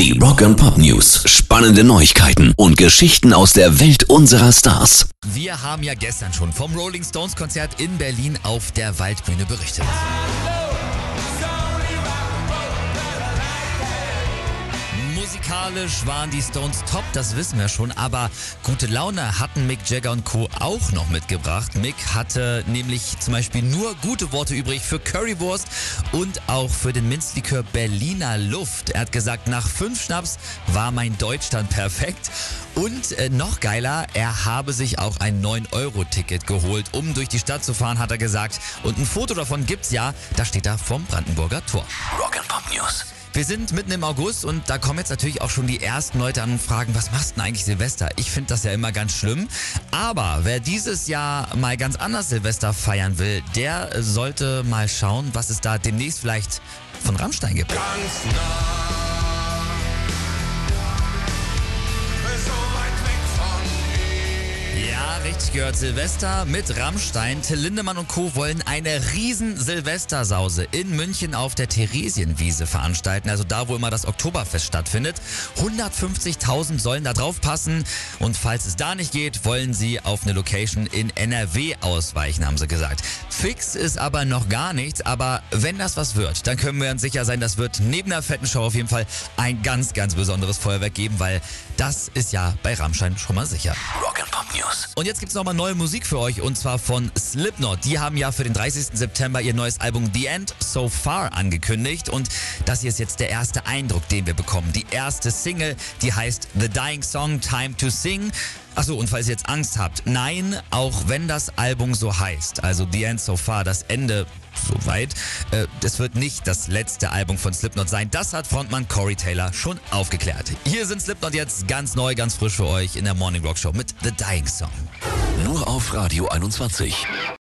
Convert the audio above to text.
Die Rock and Pop News. Spannende Neuigkeiten und Geschichten aus der Welt unserer Stars. Wir haben ja gestern schon vom Rolling Stones Konzert in Berlin auf der Waldbühne berichtet. Musikalisch waren die Stones top, das wissen wir schon, aber gute Laune hatten Mick Jagger und Co. auch noch mitgebracht. Mick hatte nämlich zum Beispiel nur gute Worte übrig für Currywurst und auch für den Minzlikör Berliner Luft. Er hat gesagt, nach fünf Schnaps war mein Deutsch dann perfekt. Und äh, noch geiler, er habe sich auch ein 9-Euro-Ticket geholt, um durch die Stadt zu fahren, hat er gesagt. Und ein Foto davon gibt's ja, da steht er vom Brandenburger Tor. Rock and Pop News. Wir sind mitten im August und da kommen jetzt natürlich auch schon die ersten Leute an und fragen, was machst du denn eigentlich Silvester? Ich finde das ja immer ganz schlimm. Aber wer dieses Jahr mal ganz anders Silvester feiern will, der sollte mal schauen, was es da demnächst vielleicht von Rammstein gibt. Ganz nah. Richtig gehört. Silvester mit Rammstein. Till Lindemann und Co. wollen eine riesen Silvestersause in München auf der Theresienwiese veranstalten. Also da, wo immer das Oktoberfest stattfindet. 150.000 sollen da drauf passen. Und falls es da nicht geht, wollen sie auf eine Location in NRW ausweichen, haben sie gesagt. Fix ist aber noch gar nichts. Aber wenn das was wird, dann können wir uns sicher sein, das wird neben der fetten Show auf jeden Fall ein ganz, ganz besonderes Feuerwerk geben, weil das ist ja bei Rammstein schon mal sicher. Rock and Pop News. Und jetzt gibt's nochmal neue Musik für euch und zwar von Slipknot. Die haben ja für den 30. September ihr neues Album The End So Far angekündigt und das hier ist jetzt der erste Eindruck, den wir bekommen. Die erste Single, die heißt The Dying Song Time to Sing. Achso, und falls ihr jetzt Angst habt, nein, auch wenn das Album so heißt, also The End So Far, das Ende soweit, äh, das wird nicht das letzte Album von Slipknot sein. Das hat Frontmann Corey Taylor schon aufgeklärt. Hier sind Slipknot jetzt ganz neu, ganz frisch für euch in der Morning Rock Show mit The Dying Song. Nur auf Radio 21.